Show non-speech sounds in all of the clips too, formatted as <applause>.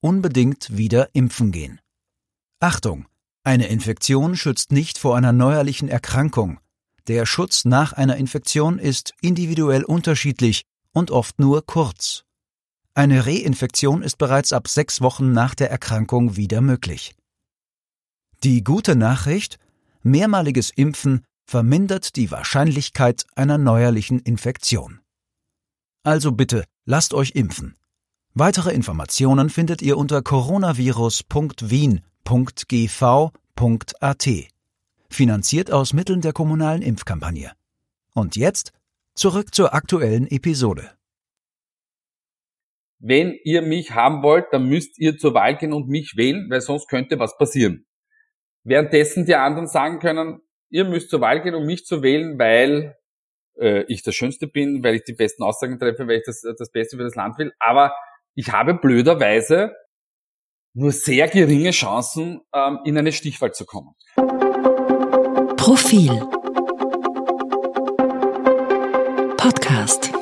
unbedingt wieder impfen gehen. Achtung! Eine Infektion schützt nicht vor einer neuerlichen Erkrankung. Der Schutz nach einer Infektion ist individuell unterschiedlich und oft nur kurz. Eine Reinfektion ist bereits ab sechs Wochen nach der Erkrankung wieder möglich. Die gute Nachricht, mehrmaliges Impfen vermindert die Wahrscheinlichkeit einer neuerlichen Infektion. Also bitte, lasst euch impfen. Weitere Informationen findet ihr unter coronavirus.wien.gv.at. Finanziert aus Mitteln der kommunalen Impfkampagne. Und jetzt zurück zur aktuellen Episode. Wenn ihr mich haben wollt, dann müsst ihr zur Wahl gehen und mich wählen, weil sonst könnte was passieren. Währenddessen die anderen sagen können, ihr müsst zur Wahl gehen, um mich zu wählen, weil äh, ich der Schönste bin, weil ich die besten Aussagen treffe, weil ich das, das Beste für das Land will. Aber ich habe blöderweise nur sehr geringe Chancen, ähm, in eine Stichwahl zu kommen. Profil Podcast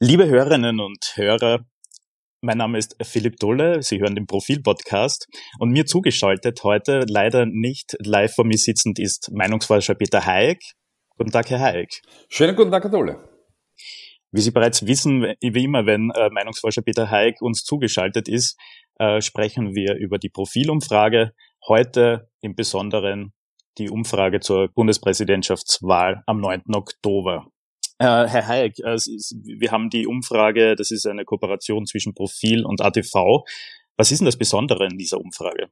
Liebe Hörerinnen und Hörer, mein Name ist Philipp Dulle, Sie hören den Profil-Podcast und mir zugeschaltet heute leider nicht live vor mir sitzend ist Meinungsforscher Peter Hayek. Guten Tag, Herr Hayek. Schönen guten Tag, Herr Dulle. Wie Sie bereits wissen, wie immer, wenn äh, Meinungsforscher Peter Haig uns zugeschaltet ist, äh, sprechen wir über die Profilumfrage. Heute im Besonderen die Umfrage zur Bundespräsidentschaftswahl am 9. Oktober. Äh, Herr Hayek, äh, wir haben die Umfrage, das ist eine Kooperation zwischen Profil und ATV. Was ist denn das Besondere in dieser Umfrage?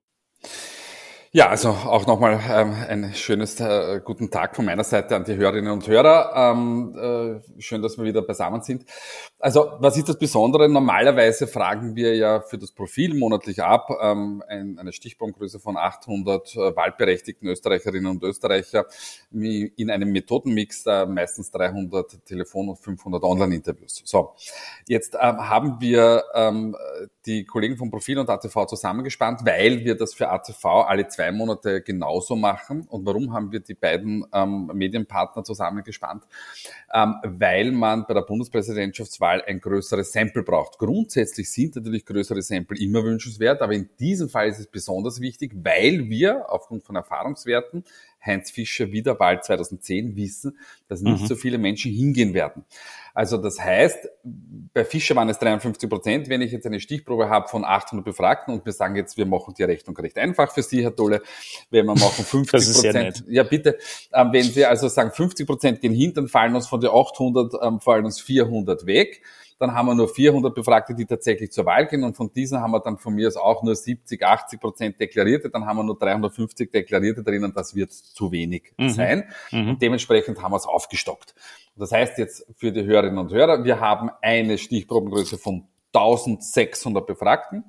Ja, also auch nochmal ähm, ein schönes äh, guten Tag von meiner Seite an die Hörerinnen und Hörer. Ähm, äh, schön, dass wir wieder beisammen sind. Also was ist das Besondere? Normalerweise fragen wir ja für das Profil monatlich ab ähm, ein, eine Stichpunktgröße von 800 äh, wahlberechtigten Österreicherinnen und Österreicher in einem Methodenmix, äh, meistens 300 Telefon- und 500 Online-Interviews. So, jetzt ähm, haben wir ähm, die Kollegen vom Profil und ATV zusammengespannt, weil wir das für ATV alle zwei zwei Monate genauso machen. Und warum haben wir die beiden ähm, Medienpartner zusammengespannt? Ähm, weil man bei der Bundespräsidentschaftswahl ein größeres Sample braucht. Grundsätzlich sind natürlich größere Sample immer wünschenswert, aber in diesem Fall ist es besonders wichtig, weil wir aufgrund von Erfahrungswerten Heinz Fischer Wiederwahl 2010 wissen, dass nicht mhm. so viele Menschen hingehen werden. Also das heißt, bei Fischer waren es 53 Prozent. Wenn ich jetzt eine Stichprobe habe von 800 Befragten und wir sagen jetzt, wir machen die Rechnung recht einfach für Sie, Herr Tolle, wenn wir machen <laughs> 50 Prozent. Ja, bitte. Ähm, wenn Sie also sagen, 50 Prozent gehen hin, dann fallen uns von den 800, ähm, fallen uns 400 weg dann haben wir nur 400 Befragte, die tatsächlich zur Wahl gehen und von diesen haben wir dann von mir aus auch nur 70, 80 Prozent Deklarierte, dann haben wir nur 350 Deklarierte drinnen, das wird zu wenig mhm. sein mhm. und dementsprechend haben wir es aufgestockt. Das heißt jetzt für die Hörerinnen und Hörer, wir haben eine Stichprobengröße von 1600 Befragten.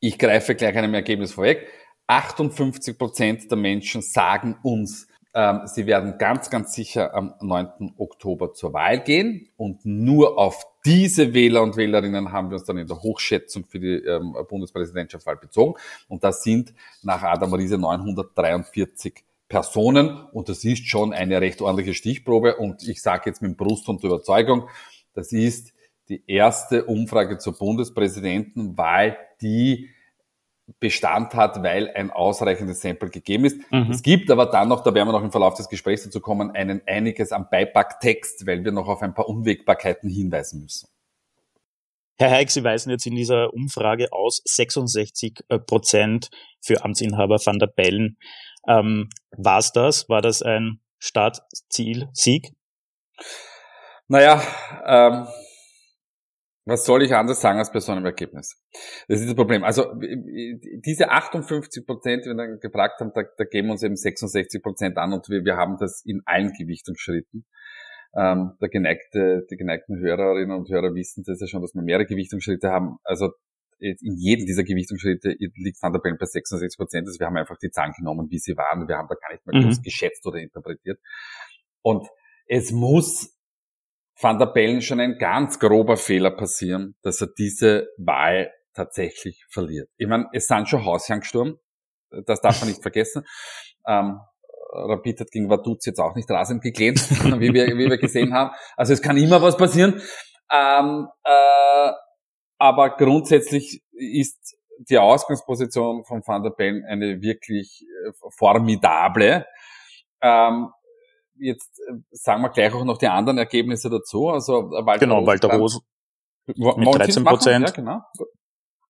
Ich greife gleich einem Ergebnis vorweg. 58 Prozent der Menschen sagen uns, sie werden ganz, ganz sicher am 9. Oktober zur Wahl gehen. Und nur auf diese Wähler und Wählerinnen haben wir uns dann in der Hochschätzung für die ähm, Bundespräsidentschaftswahl bezogen. Und das sind nach Adam Riese 943 Personen. Und das ist schon eine recht ordentliche Stichprobe. Und ich sage jetzt mit Brust und Überzeugung, das ist die erste Umfrage zur Bundespräsidentenwahl, die Bestand hat, weil ein ausreichendes Sample gegeben ist. Mhm. Es gibt aber dann noch, da werden wir noch im Verlauf des Gesprächs dazu kommen, einen einiges am Beipacktext, weil wir noch auf ein paar Unwägbarkeiten hinweisen müssen. Herr Heik, Sie weisen jetzt in dieser Umfrage aus 66 äh, Prozent für Amtsinhaber van der Bellen. Ähm, War es das? War das ein Startziel-Sieg? Naja, ähm, was soll ich anders sagen als bei so einem Ergebnis? Das ist das Problem. Also diese 58 Prozent, die wir dann gefragt haben, da, da geben uns eben 66 Prozent an und wir, wir haben das in allen Gewichtungsschritten. ähm, der geneigte, die geneigten Hörerinnen und Hörer wissen das ja schon, dass wir mehrere Gewichtungsschritte haben. Also in jedem dieser Gewichtungsschritte liegt Van der Bellen bei 66 Prozent. Also wir haben einfach die Zahlen genommen, wie sie waren. Wir haben da gar nicht mal mhm. geschätzt oder interpretiert. Und es muss Van der Bellen schon ein ganz grober Fehler passieren, dass er diese Wahl tatsächlich verliert. Ich meine, es sind schon Hausherren gestorben. Das darf man nicht vergessen. Ähm, Rapid hat gegen Vaduz jetzt auch nicht rasend geglänzt, <laughs> wie wir, wie wir gesehen haben. Also es kann immer was passieren. Ähm, äh, aber grundsätzlich ist die Ausgangsposition von Van der Bellen eine wirklich äh, formidable. Ähm, jetzt äh, sagen wir gleich auch noch die anderen Ergebnisse dazu. Also äh, Walter genau, Walter Rosen mit 13 Prozent. Ja, genau.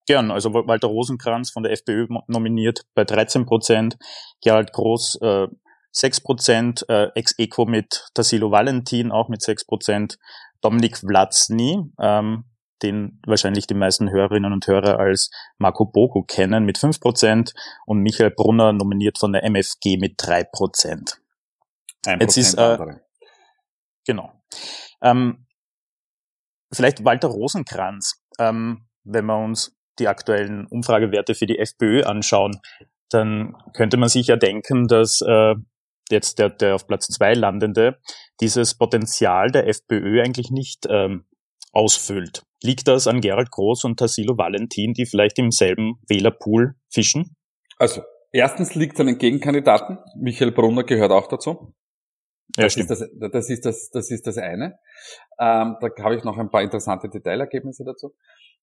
Gern, also Walter Rosenkranz von der FPÖ nominiert bei 13 Prozent, Gerald Groß äh, 6 Prozent, äh, ex-equo mit Tassilo Valentin auch mit 6 Prozent, Dominik Vlatzny, ähm, den wahrscheinlich die meisten Hörerinnen und Hörer als Marco Bogo kennen, mit 5 Prozent und Michael Brunner nominiert von der MFG mit 3 Prozent. Jetzt ist, äh, genau. Ähm, vielleicht Walter Rosenkranz, ähm, wenn wir uns die aktuellen Umfragewerte für die FPÖ anschauen, dann könnte man sich ja denken, dass äh, jetzt der, der auf Platz zwei landende dieses Potenzial der FPÖ eigentlich nicht ähm, ausfüllt. Liegt das an Gerald Groß und Tassilo Valentin, die vielleicht im selben Wählerpool fischen? Also, erstens liegt es an den Gegenkandidaten. Michael Brunner gehört auch dazu. Ja, das, stimmt. Ist das, das, ist das, das ist das eine. Ähm, da habe ich noch ein paar interessante Detailergebnisse dazu.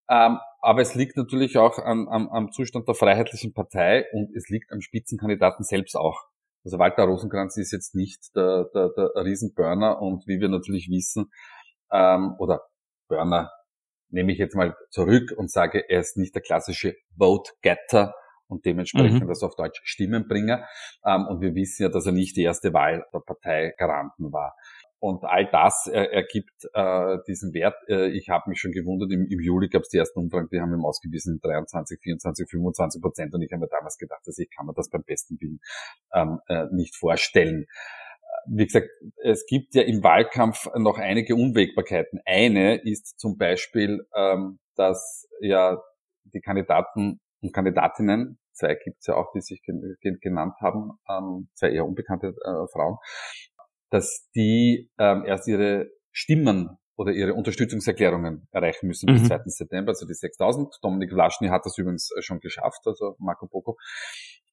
Ähm, aber es liegt natürlich auch am, am, am Zustand der Freiheitlichen Partei und es liegt am Spitzenkandidaten selbst auch. Also Walter Rosenkranz ist jetzt nicht der, der, der Riesenburner und wie wir natürlich wissen, ähm, oder Burner nehme ich jetzt mal zurück und sage, er ist nicht der klassische Vote-Getter und dementsprechend mhm. das auf Deutsch Stimmenbringer. Ähm, und wir wissen ja, dass er nicht die erste Wahl der Partei Garanten war. Und all das äh, ergibt äh, diesen Wert. Äh, ich habe mich schon gewundert, im, im Juli gab es die ersten Umfragen, die haben ihm ausgewiesen 23, 24, 25 Prozent. Und ich habe mir damals gedacht, dass ich kann mir das beim besten Willen ähm, äh, nicht vorstellen. Wie gesagt, es gibt ja im Wahlkampf noch einige Unwägbarkeiten. Eine ist zum Beispiel, ähm, dass ja die Kandidaten und Kandidatinnen, zwei gibt es ja auch, die sich genannt haben, ähm, zwei eher unbekannte äh, Frauen, dass die ähm, erst ihre Stimmen oder ihre Unterstützungserklärungen erreichen müssen mhm. bis 2. September, also die 6000. Dominik Vlaschny hat das übrigens äh, schon geschafft, also Marco Poco.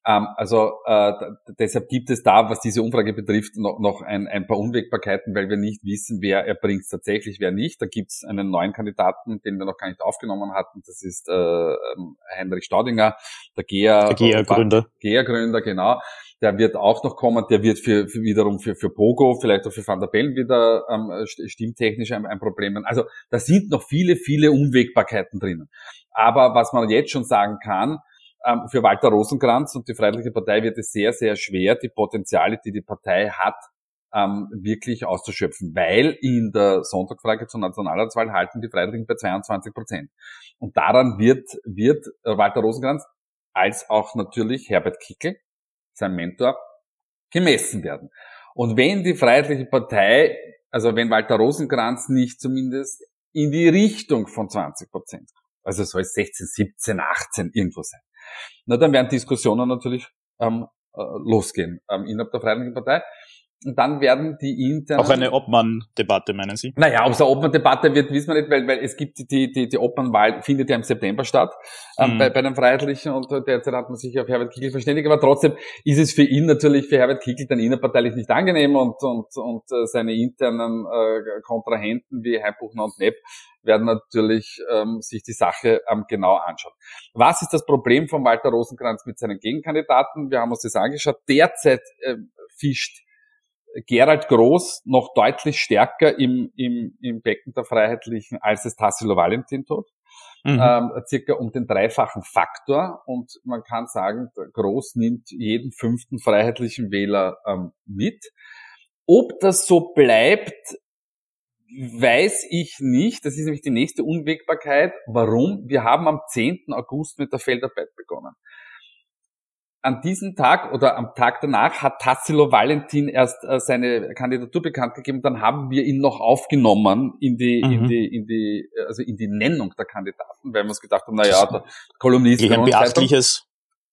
Ähm, also äh, deshalb gibt es da, was diese Umfrage betrifft, noch, noch ein, ein paar Unwägbarkeiten, weil wir nicht wissen, wer erbringt es tatsächlich, wer nicht. Da gibt es einen neuen Kandidaten, den wir noch gar nicht aufgenommen hatten. Das ist äh, ähm, Heinrich Staudinger, der GEA, GEA-Gründer. GEA-Gründer, genau. Der wird auch noch kommen. Der wird für, für wiederum für, für Pogo, vielleicht auch für Van der Bellen wieder ähm, stimmtechnisch ein, ein Problem. Also da sind noch viele, viele Unwägbarkeiten drinnen. Aber was man jetzt schon sagen kann, ähm, für Walter Rosenkranz und die Freiheitliche Partei wird es sehr, sehr schwer, die Potenziale, die die Partei hat, ähm, wirklich auszuschöpfen, weil in der Sonntagfrage zur Nationalratswahl halten die Freiheitlichen bei 22 Prozent. Und daran wird, wird Walter Rosenkranz als auch natürlich Herbert Kickel, sein Mentor, gemessen werden. Und wenn die Freiheitliche Partei, also wenn Walter Rosenkranz nicht zumindest in die Richtung von 20 Prozent, also soll es 16, 17, 18 irgendwo sein, na, dann werden Diskussionen natürlich ähm, äh, losgehen ähm, innerhalb der Freiheitlichen Partei. Und dann werden die internen... Auch eine Obmann-Debatte, meinen Sie? Naja, ob es eine Obmann-Debatte wird, wissen wir nicht, weil, weil es gibt die, die, die Obmann-Wahl findet ja im September statt ähm, mhm. bei, bei den Freiheitlichen und derzeit hat man sich auf Herbert Kickl verständigt, aber trotzdem ist es für ihn natürlich, für Herbert Kickl dann innerparteilich nicht angenehm und, und, und äh, seine internen äh, Kontrahenten wie Heimbuchner und Nepp werden natürlich ähm, sich die Sache ähm, genau anschauen. Was ist das Problem von Walter Rosenkranz mit seinen Gegenkandidaten? Wir haben uns das angeschaut. Derzeit äh, fischt Gerald Groß noch deutlich stärker im, im, im Becken der Freiheitlichen, als es Tassilo Valentin tut. Mhm. Ähm, circa um den dreifachen Faktor und man kann sagen, Groß nimmt jeden fünften freiheitlichen Wähler ähm, mit. Ob das so bleibt, weiß ich nicht. Das ist nämlich die nächste Unwägbarkeit. Warum? Wir haben am 10. August mit der Feldarbeit begonnen. An diesem Tag oder am Tag danach hat Tassilo Valentin erst äh, seine Kandidatur bekannt gegeben. Dann haben wir ihn noch aufgenommen in die, mhm. in die, in die, also in die Nennung der Kandidaten, weil wir uns gedacht haben, na ja, der Kolumnist. Ein beachtliches,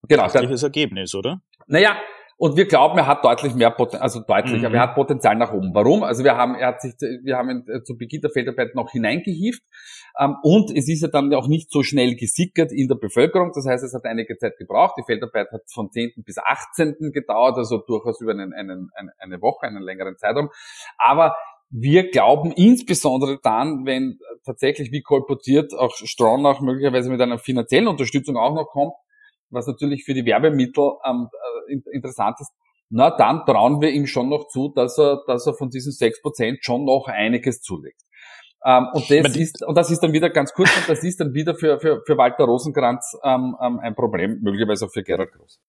genau, beachtliches Ergebnis, oder? Naja, und wir glauben, er hat deutlich mehr Potenzial, also deutlich, mhm. aber er hat Potenzial nach oben. Warum? Also wir haben, er hat sich, wir haben ihn äh, zu Beginn der Feldarbeit noch hineingehievt. Ähm, und es ist ja dann auch nicht so schnell gesickert in der Bevölkerung. Das heißt, es hat einige Zeit gebraucht. Die Feldarbeit hat von 10. bis 18. gedauert, also durchaus über einen, einen, eine, eine Woche, einen längeren Zeitraum. Aber wir glauben insbesondere dann, wenn tatsächlich wie kolportiert auch Stronach möglicherweise mit einer finanziellen Unterstützung auch noch kommt, was natürlich für die Werbemittel ähm, äh, interessant ist, na dann trauen wir ihm schon noch zu, dass er, dass er von diesen sechs Prozent schon noch einiges zulegt. Ähm, und, das ist, und das ist dann wieder ganz kurz, und das ist dann wieder für, für, für Walter Rosenkranz ähm, ähm, ein Problem, möglicherweise auch für Gerhard Groß.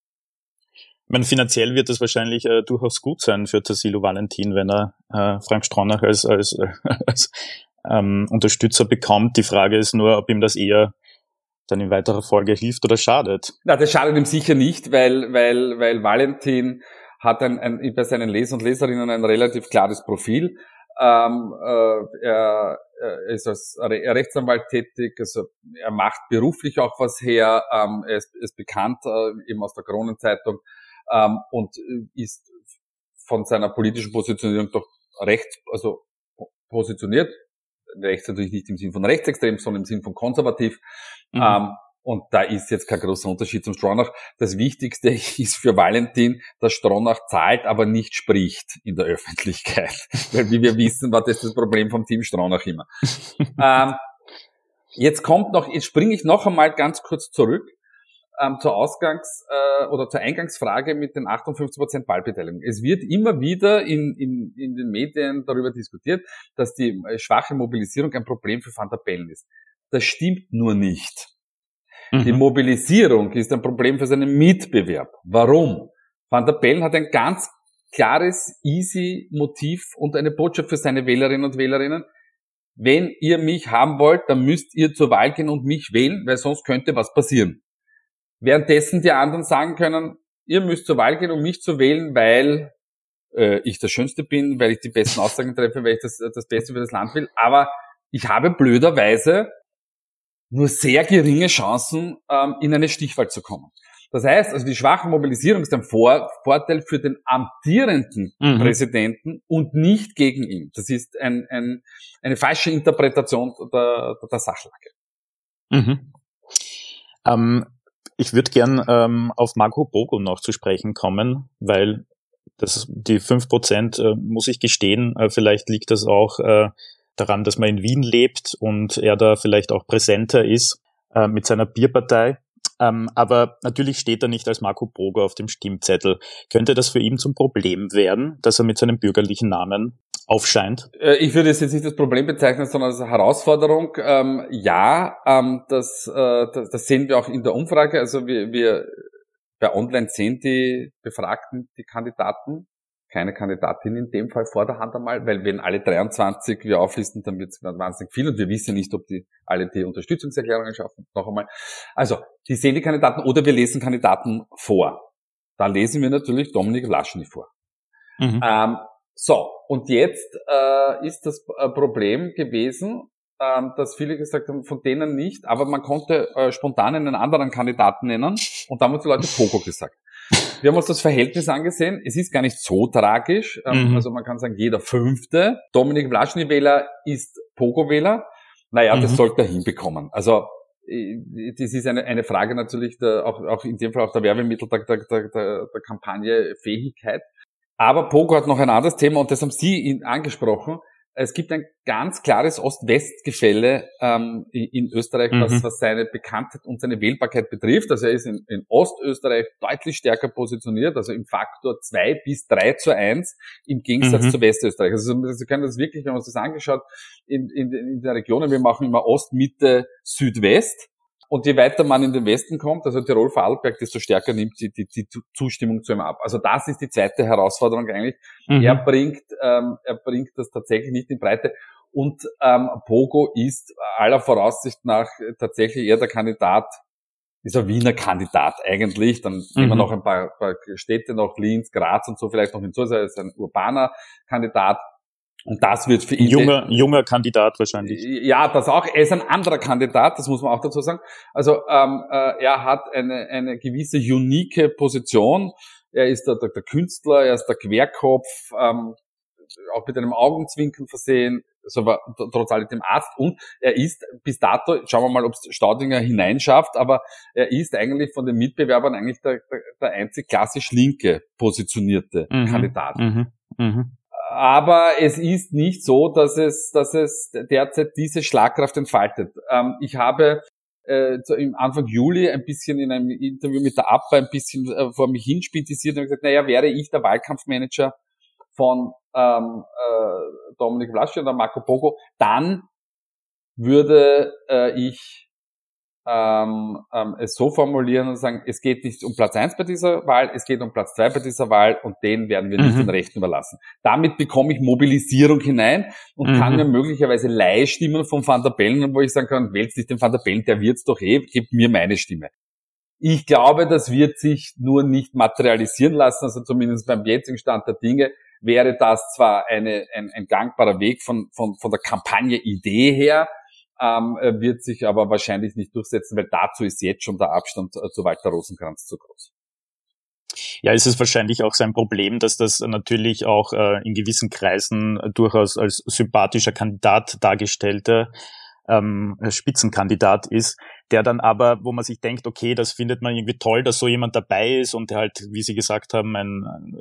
Ich meine, finanziell wird es wahrscheinlich äh, durchaus gut sein für Tassilo Valentin, wenn er äh, Frank Stronach als, als, <laughs> als ähm, Unterstützer bekommt. Die Frage ist nur, ob ihm das eher dann in weiterer Folge hilft oder schadet. Na, das schadet ihm sicher nicht, weil, weil, weil Valentin hat ein, ein, bei seinen Leser und Leserinnen ein relativ klares Profil. Ähm, äh, er, er ist als Rechtsanwalt tätig, also er macht beruflich auch was her, ähm, er ist, ist bekannt äh, eben aus der Kronenzeitung ähm, und ist von seiner politischen Positionierung doch recht, also positioniert, rechts natürlich nicht im Sinn von rechtsextrem, sondern im Sinn von konservativ. Mhm. Ähm, und da ist jetzt kein großer Unterschied zum Stronach. Das Wichtigste <laughs> ist für Valentin, dass Stronach zahlt, aber nicht spricht in der Öffentlichkeit. <laughs> Weil wie wir wissen, war das das Problem vom Team Stronach immer. <laughs> ähm, jetzt kommt noch, jetzt springe ich noch einmal ganz kurz zurück ähm, zur Ausgangs- äh, oder zur Eingangsfrage mit den 58% Ballbeteiligung. Es wird immer wieder in, in, in den Medien darüber diskutiert, dass die äh, schwache Mobilisierung ein Problem für Van der Bellen ist. Das stimmt nur nicht. Mhm. Die Mobilisierung ist ein Problem für seinen Mitbewerb. Warum? Van der Bellen hat ein ganz klares, easy Motiv und eine Botschaft für seine Wählerinnen und Wählerinnen. Wenn ihr mich haben wollt, dann müsst ihr zur Wahl gehen und mich wählen, weil sonst könnte was passieren. Währenddessen die anderen sagen können, ihr müsst zur Wahl gehen, um mich zu wählen, weil äh, ich der Schönste bin, weil ich die besten Aussagen treffe, weil ich das, das Beste für das Land will. Aber ich habe blöderweise nur sehr geringe Chancen, ähm, in eine Stichwahl zu kommen. Das heißt, also die schwache Mobilisierung ist ein Vor Vorteil für den amtierenden mhm. Präsidenten und nicht gegen ihn. Das ist ein, ein, eine falsche Interpretation der, der Sachlage. Mhm. Ähm, ich würde gern ähm, auf Marco Bogo noch zu sprechen kommen, weil das, die fünf Prozent, äh, muss ich gestehen, äh, vielleicht liegt das auch äh, daran, dass man in Wien lebt und er da vielleicht auch präsenter ist äh, mit seiner Bierpartei. Ähm, aber natürlich steht er nicht als Marco Bogo auf dem Stimmzettel. Könnte das für ihn zum Problem werden, dass er mit seinem bürgerlichen Namen aufscheint? Äh, ich würde es jetzt nicht als Problem bezeichnen, sondern als Herausforderung. Ähm, ja, ähm, das, äh, das, das, sehen wir auch in der Umfrage. Also wir, wir bei Online sehen die Befragten die Kandidaten keine Kandidatin in dem Fall vor der Hand einmal, weil wenn alle 23 wir auflisten, dann wird es wahnsinnig viel und wir wissen nicht, ob die alle die Unterstützungserklärungen schaffen. Noch einmal. Also, die sehen die Kandidaten oder wir lesen Kandidaten vor. Da lesen wir natürlich Dominik Laschny vor. Mhm. Ähm, so, und jetzt äh, ist das äh, Problem gewesen, äh, dass viele gesagt haben, von denen nicht, aber man konnte äh, spontan einen anderen Kandidaten nennen und da haben uns die Leute Pogo gesagt. Wir haben uns das Verhältnis angesehen. Es ist gar nicht so tragisch. Ähm, mhm. Also man kann sagen, jeder fünfte Dominik Vlaschny-Wähler ist Pogo-Wähler. Naja, mhm. das sollte er hinbekommen. Also äh, das ist eine, eine Frage natürlich der, auch, auch in dem Fall auch der Werbemittel der, der, der, der Kampagne Fähigkeit. Aber Pogo hat noch ein anderes Thema und das haben Sie angesprochen es gibt ein ganz klares Ost-West-Gefälle ähm, in Österreich, mhm. was, was seine Bekanntheit und seine Wählbarkeit betrifft. Also er ist in, in Ostösterreich deutlich stärker positioniert, also im Faktor zwei bis drei zu eins im Gegensatz mhm. zu Westösterreich. Also Sie können das wirklich, wenn man sich das angeschaut, in, in, in der Regionen, wir machen immer Ost, Mitte, Südwest. Und je weiter man in den Westen kommt, also Tirol, Vorarlberg, desto stärker nimmt die, die, die Zustimmung zu ihm ab. Also das ist die zweite Herausforderung eigentlich. Mhm. Er bringt, ähm, er bringt das tatsächlich nicht in Breite. Und ähm, Pogo ist aller Voraussicht nach tatsächlich eher der Kandidat ist ein Wiener Kandidat eigentlich. Dann mhm. nehmen wir noch ein paar, paar Städte noch, Linz, Graz und so vielleicht noch hinzu. Also er ist ein urbaner Kandidat. Und das wird für ihn. Junger, junger Kandidat wahrscheinlich. Ja, das auch. Er ist ein anderer Kandidat, das muss man auch dazu sagen. Also ähm, äh, er hat eine, eine gewisse unique Position. Er ist der, der, der Künstler, er ist der Querkopf, ähm, auch mit einem Augenzwinkern versehen, so war trotz alledem Arzt und er ist bis dato, schauen wir mal, ob es Staudinger hineinschafft, aber er ist eigentlich von den Mitbewerbern eigentlich der, der, der einzig klassisch linke positionierte mhm. Kandidat. Mhm. Mhm. Aber es ist nicht so, dass es, dass es derzeit diese Schlagkraft entfaltet. Ähm, ich habe äh, im Anfang Juli ein bisschen in einem Interview mit der APA ein bisschen äh, vor mich hinspitisiert und gesagt, naja, wäre ich der Wahlkampfmanager von ähm, äh, Dominik Vlaschi oder Marco Pogo, dann würde äh, ich ähm, ähm, es so formulieren und sagen, es geht nicht um Platz eins bei dieser Wahl, es geht um Platz zwei bei dieser Wahl und den werden wir nicht mhm. den Rechten überlassen. Damit bekomme ich Mobilisierung hinein und mhm. kann mir möglicherweise Leihstimmen von Van der Bellen, wo ich sagen kann, wählt nicht den Van der Bellen, der wird's doch eh, gebt mir meine Stimme. Ich glaube, das wird sich nur nicht materialisieren lassen, also zumindest beim jetzigen Stand der Dinge wäre das zwar eine, ein, ein gangbarer Weg von, von, von der Kampagne-Idee her, ähm, wird sich aber wahrscheinlich nicht durchsetzen, weil dazu ist jetzt schon der Abstand äh, zu Walter Rosenkranz zu groß. Ja, ist es wahrscheinlich auch sein Problem, dass das natürlich auch äh, in gewissen Kreisen durchaus als sympathischer Kandidat dargestellte ähm, Spitzenkandidat ist, der dann aber, wo man sich denkt, okay, das findet man irgendwie toll, dass so jemand dabei ist und halt, wie Sie gesagt haben, ein, ein,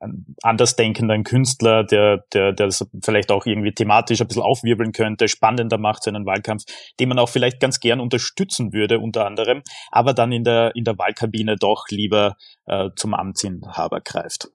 ein andersdenkender Künstler, der, der, der das vielleicht auch irgendwie thematisch ein bisschen aufwirbeln könnte, spannender macht seinen Wahlkampf, den man auch vielleicht ganz gern unterstützen würde, unter anderem, aber dann in der, in der Wahlkabine doch lieber äh, zum Amtsinhaber greift.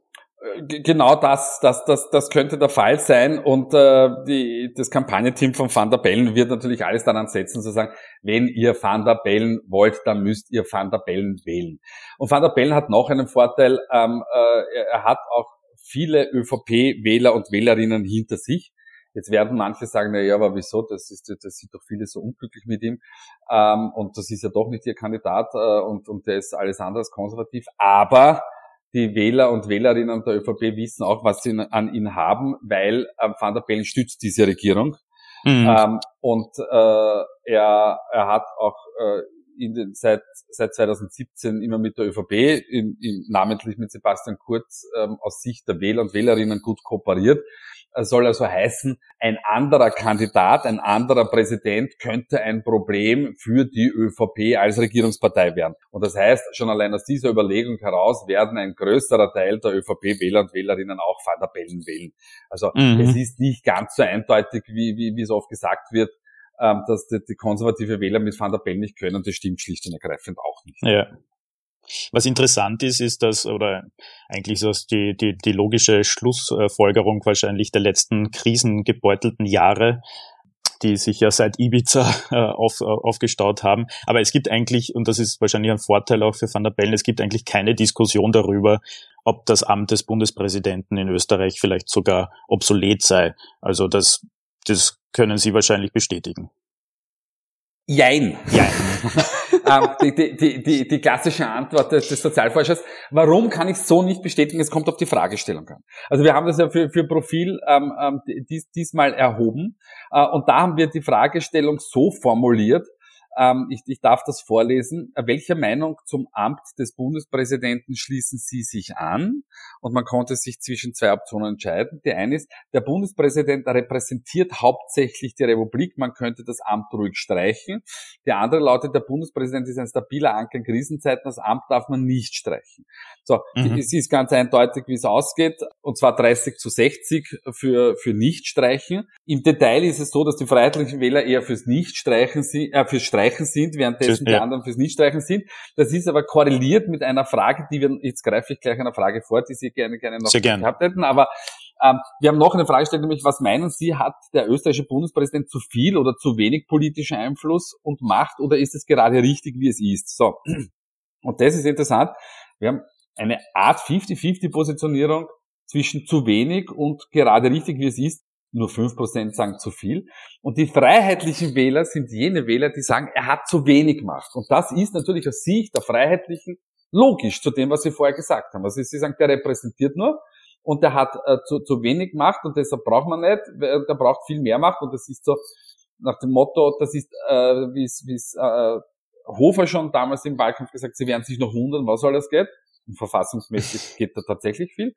Genau das, das, das, das könnte der Fall sein und äh, die, das Kampagnenteam von Van der Bellen wird natürlich alles daran setzen, zu sagen, wenn ihr Van der Bellen wollt, dann müsst ihr Van der Bellen wählen. Und Van der Bellen hat noch einen Vorteil, ähm, äh, er hat auch viele ÖVP-Wähler und Wählerinnen hinter sich. Jetzt werden manche sagen, na ja, aber wieso? Das ist, das sind doch viele so unglücklich mit ihm. Ähm, und das ist ja doch nicht ihr Kandidat äh, und, und der ist alles andere als konservativ. Aber die Wähler und Wählerinnen der ÖVP wissen auch, was sie an ihn haben, weil ähm, Van der Bellen stützt diese Regierung. Mhm. Ähm, und äh, er, er hat auch äh, in den, seit, seit 2017 immer mit der ÖVP, in, in, namentlich mit Sebastian Kurz, ähm, aus Sicht der Wähler und Wählerinnen gut kooperiert soll also heißen, ein anderer Kandidat, ein anderer Präsident könnte ein Problem für die ÖVP als Regierungspartei werden. Und das heißt, schon allein aus dieser Überlegung heraus werden ein größerer Teil der ÖVP-Wähler und Wählerinnen auch Van der Bellen wählen. Also mhm. es ist nicht ganz so eindeutig, wie, wie, wie es oft gesagt wird, ähm, dass die, die konservative Wähler mit Van der Bellen nicht können. Das stimmt schlicht und ergreifend auch nicht. Ja. Was interessant ist, ist, dass, oder eigentlich so die, die, die logische Schlussfolgerung wahrscheinlich der letzten krisengebeutelten Jahre, die sich ja seit Ibiza äh, auf, äh, aufgestaut haben. Aber es gibt eigentlich, und das ist wahrscheinlich ein Vorteil auch für Van der Bellen, es gibt eigentlich keine Diskussion darüber, ob das Amt des Bundespräsidenten in Österreich vielleicht sogar obsolet sei. Also das, das können Sie wahrscheinlich bestätigen. Jein. Jein. <laughs> ähm, die, die, die, die, klassische Antwort des, des Sozialforschers. Warum kann ich so nicht bestätigen? Es kommt auf die Fragestellung an. Also wir haben das ja für, für Profil ähm, ähm dies, diesmal erhoben äh, und da haben wir die Fragestellung so formuliert, ähm, ich, ich darf das vorlesen. Welcher Meinung zum Amt des Bundespräsidenten schließen Sie sich an? Und man konnte sich zwischen zwei Optionen entscheiden. Die eine ist, der Bundespräsident repräsentiert hauptsächlich die Republik. Man könnte das Amt ruhig streichen. Die andere lautet, der Bundespräsident ist ein stabiler Anker in Krisenzeiten. Das Amt darf man nicht streichen. So, mhm. es ist ganz eindeutig, wie es ausgeht. Und zwar 30 zu 60 für, für Nichtstreichen. Im Detail ist es so, dass die freiheitlichen Wähler eher fürs Nichtstreichen, äh, fürs Streichen Streichen sind, währenddessen ja. die anderen fürs Nichtstreichen sind. Das ist aber korreliert mit einer Frage, die wir, jetzt greife ich gleich einer Frage vor, die Sie gerne, gerne noch Sehr gerne. gehabt hätten, aber ähm, wir haben noch eine Frage gestellt, nämlich was meinen Sie, hat der österreichische Bundespräsident zu viel oder zu wenig politischen Einfluss und Macht oder ist es gerade richtig, wie es ist? So. Und das ist interessant. Wir haben eine Art 50-50 Positionierung zwischen zu wenig und gerade richtig, wie es ist. Nur fünf Prozent sagen zu viel. Und die freiheitlichen Wähler sind jene Wähler, die sagen, er hat zu wenig Macht. Und das ist natürlich aus Sicht der Freiheitlichen logisch zu dem, was Sie vorher gesagt haben. Also Sie sagen, der repräsentiert nur und der hat äh, zu, zu wenig Macht und deshalb braucht man nicht, der braucht viel mehr Macht und das ist so nach dem Motto, das ist, äh, wie es äh, Hofer schon damals im Wahlkampf gesagt, sie werden sich noch wundern, was alles geht. Und verfassungsmäßig geht da tatsächlich viel.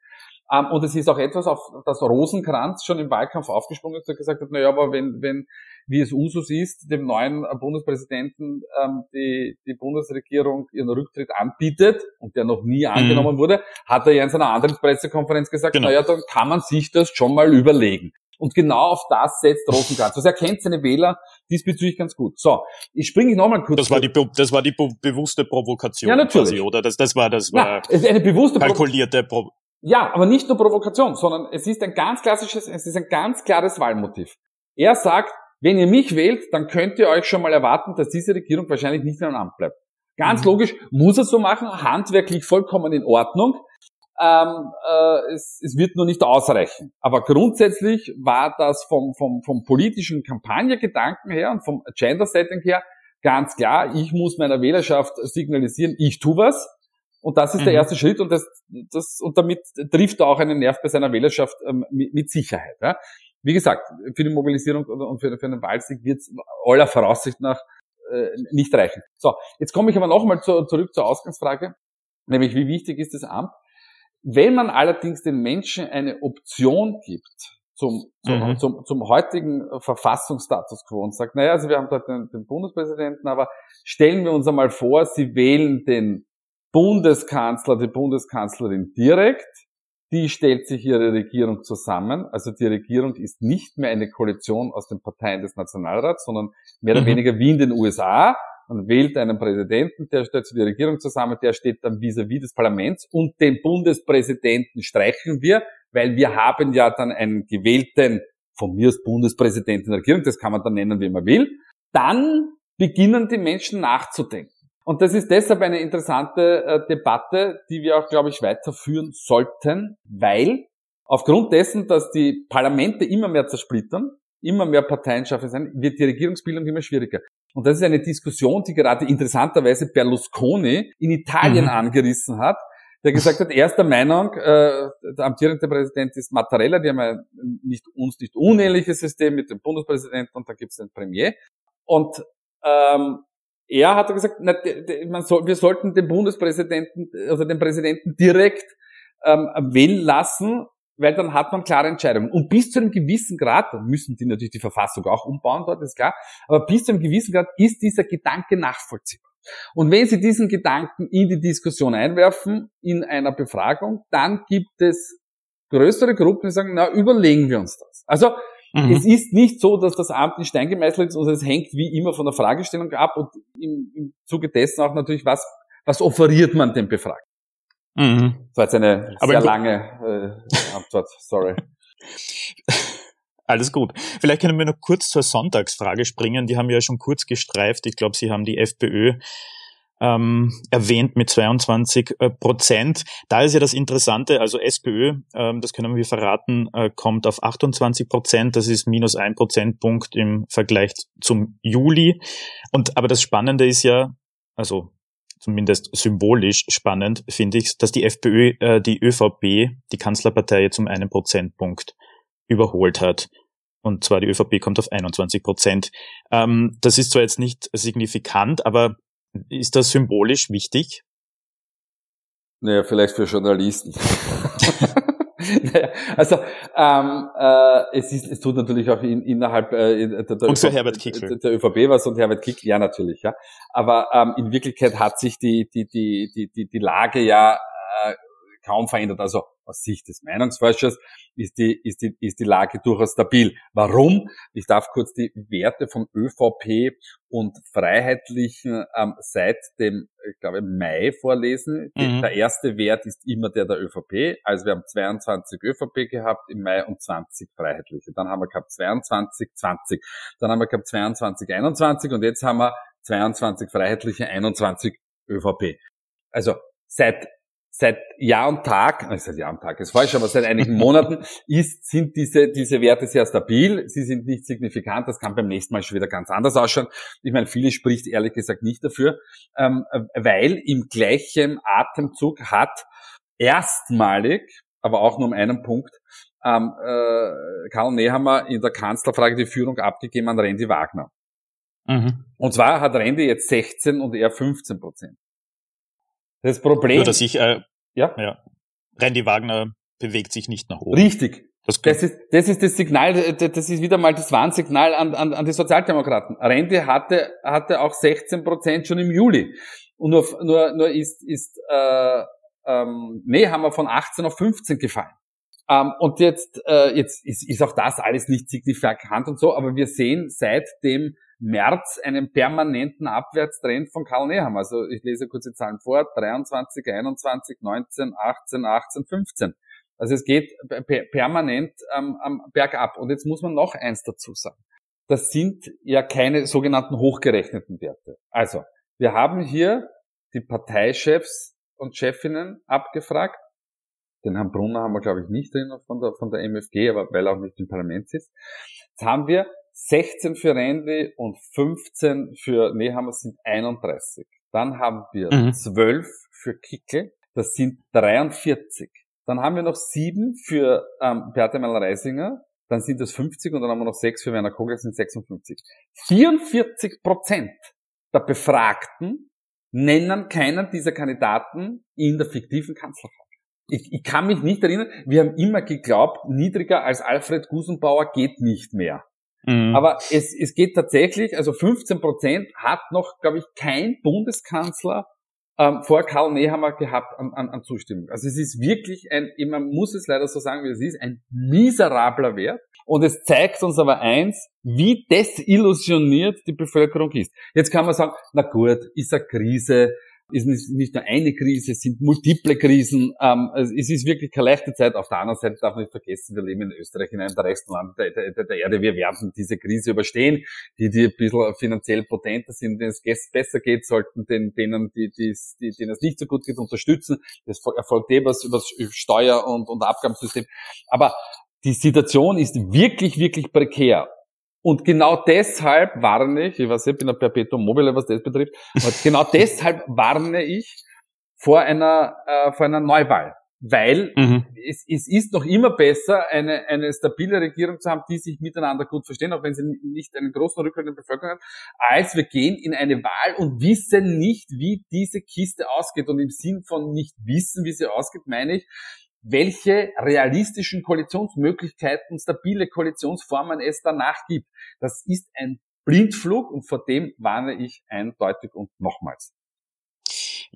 Ähm, und es ist auch etwas, auf das Rosenkranz schon im Wahlkampf aufgesprungen ist, der gesagt hat, naja, aber wenn, wenn, wie es Usus ist, dem neuen Bundespräsidenten ähm, die, die Bundesregierung ihren Rücktritt anbietet und der noch nie mhm. angenommen wurde, hat er ja in seiner anderen Pressekonferenz gesagt, genau. naja, dann kann man sich das schon mal überlegen. Und genau auf das setzt Rosenkranz. Also er kennt seine Wähler diesbezüglich ganz gut. So, ich springe nochmal kurz. Das war die, das war die bewusste Provokation. Ja, natürlich. Quasi, oder? Das, das war, das war ist eine bewusste kalkulierte Pro Ja, aber nicht nur Provokation, sondern es ist ein ganz klassisches, es ist ein ganz klares Wahlmotiv. Er sagt, wenn ihr mich wählt, dann könnt ihr euch schon mal erwarten, dass diese Regierung wahrscheinlich nicht mehr im Amt bleibt. Ganz mhm. logisch, muss er so machen, handwerklich vollkommen in Ordnung ähm, äh, es, es wird nur nicht ausreichen. Aber grundsätzlich war das vom, vom, vom politischen Kampagnengedanken her und vom Agenda-Setting her ganz klar, ich muss meiner Wählerschaft signalisieren, ich tu was. Und das ist mhm. der erste Schritt und das, das, und damit trifft er auch einen Nerv bei seiner Wählerschaft ähm, mit, mit, Sicherheit. Ja. Wie gesagt, für die Mobilisierung und für, für einen Wahlsieg wird es aller Voraussicht nach äh, nicht reichen. So, jetzt komme ich aber nochmal zu, zurück zur Ausgangsfrage, nämlich wie wichtig ist das Amt? Wenn man allerdings den Menschen eine Option gibt zum, zum, mhm. zum, zum heutigen Verfassungsstatus quo und sagt, naja, also wir haben dort den, den Bundespräsidenten, aber stellen wir uns einmal vor, Sie wählen den Bundeskanzler, die Bundeskanzlerin direkt, die stellt sich ihre Regierung zusammen. Also die Regierung ist nicht mehr eine Koalition aus den Parteien des Nationalrats, sondern mehr oder mhm. weniger wie in den USA. Man wählt einen Präsidenten, der stellt sich die Regierung zusammen, der steht dann vis-à-vis -vis des Parlaments und den Bundespräsidenten streichen wir, weil wir haben ja dann einen gewählten, von mir als Bundespräsidenten der Regierung, das kann man dann nennen, wie man will. Dann beginnen die Menschen nachzudenken. Und das ist deshalb eine interessante äh, Debatte, die wir auch, glaube ich, weiterführen sollten, weil aufgrund dessen, dass die Parlamente immer mehr zersplittern, immer mehr Parteien schaffen sein, wird die Regierungsbildung immer schwieriger. Und das ist eine Diskussion, die gerade interessanterweise Berlusconi in Italien mhm. angerissen hat, der gesagt hat, er ist der Meinung, äh, der amtierende Präsident ist Mattarella, die haben ein nicht, uns nicht unähnliches System mit dem Bundespräsidenten und da gibt es den Premier. Und ähm, er hat gesagt, na, man soll, wir sollten den Bundespräsidenten, also den Präsidenten direkt ähm, wählen lassen, weil dann hat man klare Entscheidungen. Und bis zu einem gewissen Grad, da müssen die natürlich die Verfassung auch umbauen dort, ist klar, aber bis zu einem gewissen Grad ist dieser Gedanke nachvollziehbar. Und wenn Sie diesen Gedanken in die Diskussion einwerfen, in einer Befragung, dann gibt es größere Gruppen, die sagen, na, überlegen wir uns das. Also, mhm. es ist nicht so, dass das Amt in Stein gemeißelt ist, sondern es hängt wie immer von der Fragestellung ab und im, im Zuge dessen auch natürlich, was, was offeriert man dem Befragten. Mhm. Das war jetzt eine Aber sehr lange äh, Antwort, sorry. <laughs> Alles gut. Vielleicht können wir noch kurz zur Sonntagsfrage springen. Die haben wir ja schon kurz gestreift. Ich glaube, Sie haben die FPÖ ähm, erwähnt mit 22 äh, Prozent. Da ist ja das Interessante, also SPÖ, ähm, das können wir verraten, äh, kommt auf 28 Prozent. Das ist minus ein Prozentpunkt im Vergleich zum Juli. Und aber das Spannende ist ja, also zumindest symbolisch spannend, finde ich, dass die FPÖ äh, die ÖVP, die Kanzlerpartei, jetzt um einen Prozentpunkt überholt hat. Und zwar die ÖVP kommt auf 21 Prozent. Ähm, das ist zwar jetzt nicht signifikant, aber ist das symbolisch wichtig? Naja, vielleicht für Journalisten. <laughs> naja, <laughs> also ähm, äh, es, ist, es tut natürlich auch in, innerhalb äh, der, der, und für Herbert Kickl. der ÖVP was und Herbert Kickl, ja natürlich, ja. Aber ähm, in Wirklichkeit hat sich die, die, die, die, die, die Lage ja äh, kaum verändert. Also aus Sicht des Meinungsforschers ist die, ist die, ist die Lage durchaus stabil. Warum? Ich darf kurz die Werte vom ÖVP und Freiheitlichen ähm, seit dem, ich glaube, Mai vorlesen. Mhm. Der erste Wert ist immer der der ÖVP. Also wir haben 22 ÖVP gehabt im Mai und 20 Freiheitliche. Dann haben wir gehabt 22, 20. Dann haben wir gehabt 22, 21 und jetzt haben wir 22 Freiheitliche, 21 ÖVP. Also seit seit Jahr und Tag, äh, seit Jahr und Tag ist falsch, aber seit einigen Monaten <laughs> ist, sind diese, diese Werte sehr stabil. Sie sind nicht signifikant. Das kann beim nächsten Mal schon wieder ganz anders ausschauen. Ich meine, viele spricht ehrlich gesagt nicht dafür, ähm, weil im gleichen Atemzug hat erstmalig, aber auch nur um einen Punkt, ähm, äh, Karl Nehammer in der Kanzlerfrage die Führung abgegeben an Randy Wagner. Mhm. Und zwar hat Randy jetzt 16 und er 15 Prozent. Das Problem. Nur, dass ich, äh, ja? ja. Randy Wagner bewegt sich nicht nach oben. Richtig. Das, das, ist, das ist das Signal, das ist wieder mal das Warnsignal an, an, an die Sozialdemokraten. Randy hatte, hatte auch 16 Prozent schon im Juli. Und nur, nur, nur ist, ist äh, ähm, nee, haben wir von 18 auf 15 gefallen. Ähm, und jetzt, äh, jetzt ist, ist auch das alles nicht signifikant und so, aber wir sehen seit dem März einen permanenten Abwärtstrend von Karl Nehammer. Also ich lese kurz die Zahlen vor. 23, 21, 19, 18, 18, 15. Also es geht permanent ähm, am bergab. Und jetzt muss man noch eins dazu sagen. Das sind ja keine sogenannten hochgerechneten Werte. Also, wir haben hier die Parteichefs und Chefinnen abgefragt. Den Herrn Brunner haben wir, glaube ich, nicht drin von der, von der MFG, aber weil er auch nicht im Parlament sitzt. Jetzt haben wir 16 für Randy und 15 für Nehammer sind 31. Dann haben wir mhm. 12 für Kickel, das sind 43. Dann haben wir noch 7 für ähm, Bertemann Reisinger, dann sind das 50 und dann haben wir noch 6 für Werner Kogler, das sind 56. 44 Prozent der Befragten nennen keinen dieser Kandidaten in der fiktiven Kanzlerfrage. Ich, ich kann mich nicht erinnern, wir haben immer geglaubt, niedriger als Alfred Gusenbauer geht nicht mehr. Mhm. Aber es, es geht tatsächlich, also 15 Prozent hat noch, glaube ich, kein Bundeskanzler ähm, vor Karl Nehammer gehabt an, an, an Zustimmung. Also es ist wirklich ein, man muss es leider so sagen, wie es ist, ein miserabler Wert. Und es zeigt uns aber eins, wie desillusioniert die Bevölkerung ist. Jetzt kann man sagen, na gut, ist eine Krise, ist nicht nur eine Krise, es sind multiple Krisen. Ähm, es ist wirklich keine leichte Zeit. Auf der anderen Seite darf man nicht vergessen, wir leben in Österreich, in einem der reichsten Land der, der, der, Erde. Wir werden diese Krise überstehen. Die, die ein bisschen finanziell potenter sind, denen es besser geht, sollten den, denen, die, die, die, denen es nicht so gut geht, unterstützen. Das erfolgt eh was über Steuer- und, und Abgabensystem. Aber die Situation ist wirklich, wirklich prekär. Und genau deshalb warne ich, ich weiß nicht, ich bin ein Perpetuum mobile, was das betrifft, genau <laughs> deshalb warne ich vor einer, äh, vor einer Neuwahl. Weil mhm. es, es ist noch immer besser, eine, eine stabile Regierung zu haben, die sich miteinander gut verstehen, auch wenn sie nicht einen großen Rückhalt in der Bevölkerung hat, als wir gehen in eine Wahl und wissen nicht, wie diese Kiste ausgeht. Und im Sinn von nicht wissen, wie sie ausgeht, meine ich, welche realistischen Koalitionsmöglichkeiten, stabile Koalitionsformen es danach gibt. Das ist ein Blindflug und vor dem warne ich eindeutig und nochmals.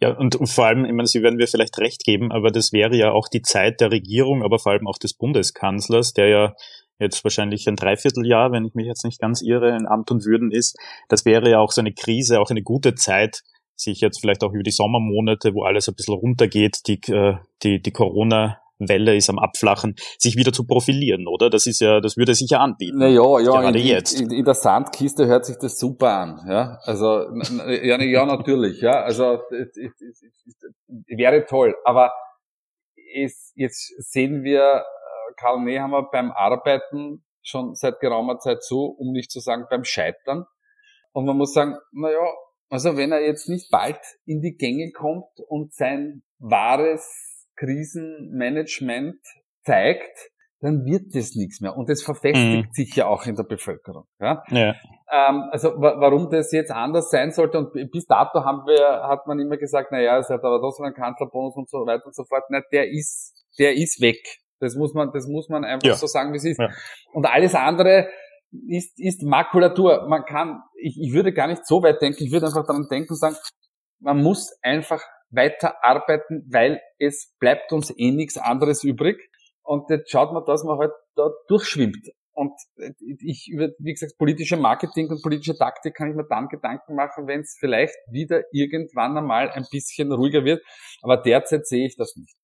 Ja, und, vor allem, ich meine, Sie werden mir vielleicht recht geben, aber das wäre ja auch die Zeit der Regierung, aber vor allem auch des Bundeskanzlers, der ja jetzt wahrscheinlich ein Dreivierteljahr, wenn ich mich jetzt nicht ganz irre, in Amt und Würden ist. Das wäre ja auch so eine Krise, auch eine gute Zeit, sich jetzt vielleicht auch über die Sommermonate, wo alles ein bisschen runtergeht, die, äh, die, die Corona Welle ist am Abflachen, sich wieder zu profilieren, oder? Das ist ja, das würde sich ja anbieten. Naja, ja, gerade in, jetzt. In, in, der Sandkiste hört sich das super an, ja. Also, ja, ja, natürlich, ja. Also, wäre toll. Aber es, jetzt sehen wir äh, Karl Nehammer beim Arbeiten schon seit geraumer Zeit zu, um nicht zu sagen beim Scheitern. Und man muss sagen, naja, also wenn er jetzt nicht bald in die Gänge kommt und sein wahres Krisenmanagement zeigt, dann wird das nichts mehr. Und das verfestigt mhm. sich ja auch in der Bevölkerung. Ja? ja. Ähm, also warum das jetzt anders sein sollte, und bis dato haben wir, hat man immer gesagt, na ja, es hat aber trotzdem einen Kanzlerbonus und so weiter und so fort. Na, der ist, der ist weg. Das muss man, das muss man einfach ja. so sagen, wie es ist. Ja. Und alles andere, ist, ist Makulatur. Man kann, ich, ich würde gar nicht so weit denken, ich würde einfach daran denken und sagen, man muss einfach weiter arbeiten, weil es bleibt uns eh nichts anderes übrig. Und jetzt schaut man, dass man halt da durchschwimmt. Und ich über, wie gesagt, politische Marketing und politische Taktik kann ich mir dann Gedanken machen, wenn es vielleicht wieder irgendwann einmal ein bisschen ruhiger wird. Aber derzeit sehe ich das nicht.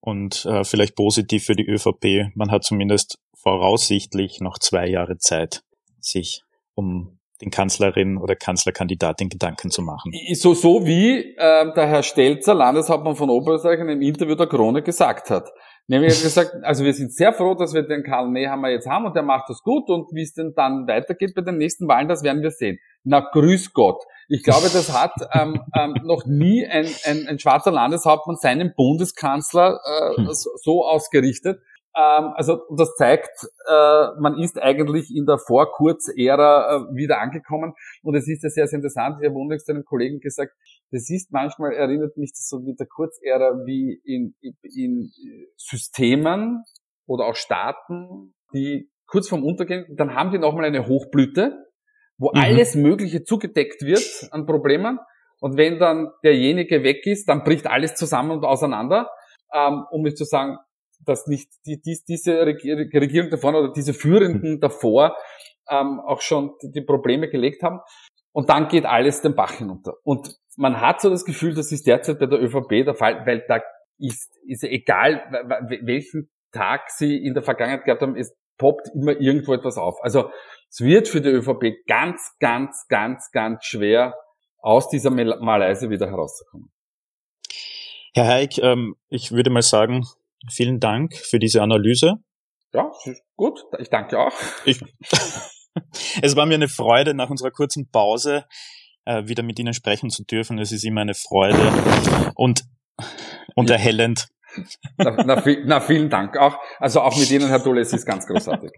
Und äh, vielleicht positiv für die ÖVP, man hat zumindest voraussichtlich noch zwei Jahre Zeit, sich um den Kanzlerin oder Kanzlerkandidatin Gedanken zu machen. So, so wie äh, der Herr Stelzer, Landeshauptmann von Oberösterreich, in einem Interview der Krone gesagt hat. Nämlich hat gesagt, <laughs> also wir sind sehr froh, dass wir den Karl Nehammer jetzt haben und der macht das gut und wie es denn dann weitergeht bei den nächsten Wahlen, das werden wir sehen. Na, grüß Gott. Ich glaube, das hat <laughs> ähm, ähm, noch nie ein, ein, ein schwarzer Landeshauptmann seinen Bundeskanzler äh, hm. so ausgerichtet. Ähm, also das zeigt, äh, man ist eigentlich in der Vor-Kurz-Ära äh, wieder angekommen. Und es ist ja sehr, sehr interessant. Ich habe unlängst einem Kollegen gesagt, das ist manchmal, erinnert mich das so mit der Kurz-Ära wie in, in Systemen oder auch Staaten, die kurz vorm Untergehen, dann haben die nochmal eine Hochblüte, wo mhm. alles Mögliche zugedeckt wird an Problemen. Und wenn dann derjenige weg ist, dann bricht alles zusammen und auseinander. Ähm, um nicht zu sagen, dass nicht die, die, diese Regierung davor oder diese Führenden davor ähm, auch schon die Probleme gelegt haben. Und dann geht alles den Bach hinunter. Und man hat so das Gefühl, das ist derzeit bei der ÖVP der Fall, weil da ist, ist egal, welchen Tag sie in der Vergangenheit gehabt haben, es poppt immer irgendwo etwas auf. Also es wird für die ÖVP ganz, ganz, ganz, ganz schwer, aus dieser Malaise wieder herauszukommen. Herr Heik, ähm, ich würde mal sagen, Vielen Dank für diese Analyse. Ja, gut. Ich danke auch. Ich, <laughs> es war mir eine Freude, nach unserer kurzen Pause äh, wieder mit Ihnen sprechen zu dürfen. Es ist immer eine Freude und, und ja. erhellend. Na, na, na, vielen Dank auch. Also auch mit Ihnen, Herr Dulle, es ist ganz großartig.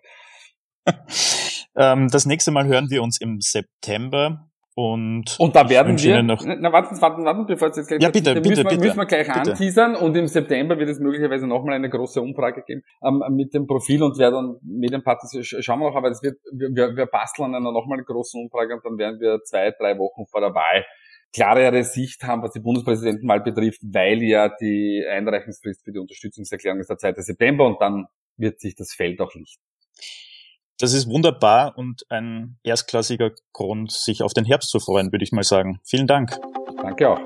<laughs> ähm, das nächste Mal hören wir uns im September und, und da werden wir, noch na, warten, warten, warten, bevor es jetzt gleich, ja, bitte, bitte, müssen, wir, bitte, müssen wir gleich bitte. anteasern und im September wird es möglicherweise nochmal eine große Umfrage geben ähm, mit dem Profil und wer dann Medienpartner, schauen wir noch, aber es wird, wir, wir basteln an einer nochmal großen Umfrage und dann werden wir zwei, drei Wochen vor der Wahl klarere Sicht haben, was die Bundespräsidentenwahl betrifft, weil ja die Einreichungsfrist für die Unterstützungserklärung ist der 2. September und dann wird sich das Feld auch lichten. Das ist wunderbar und ein erstklassiger Grund, sich auf den Herbst zu freuen, würde ich mal sagen. Vielen Dank. Danke auch.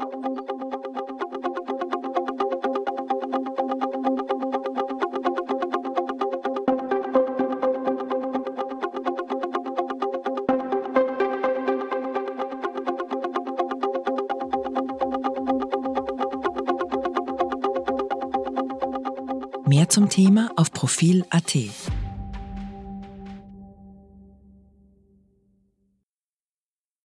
Mehr zum Thema auf Profil.at.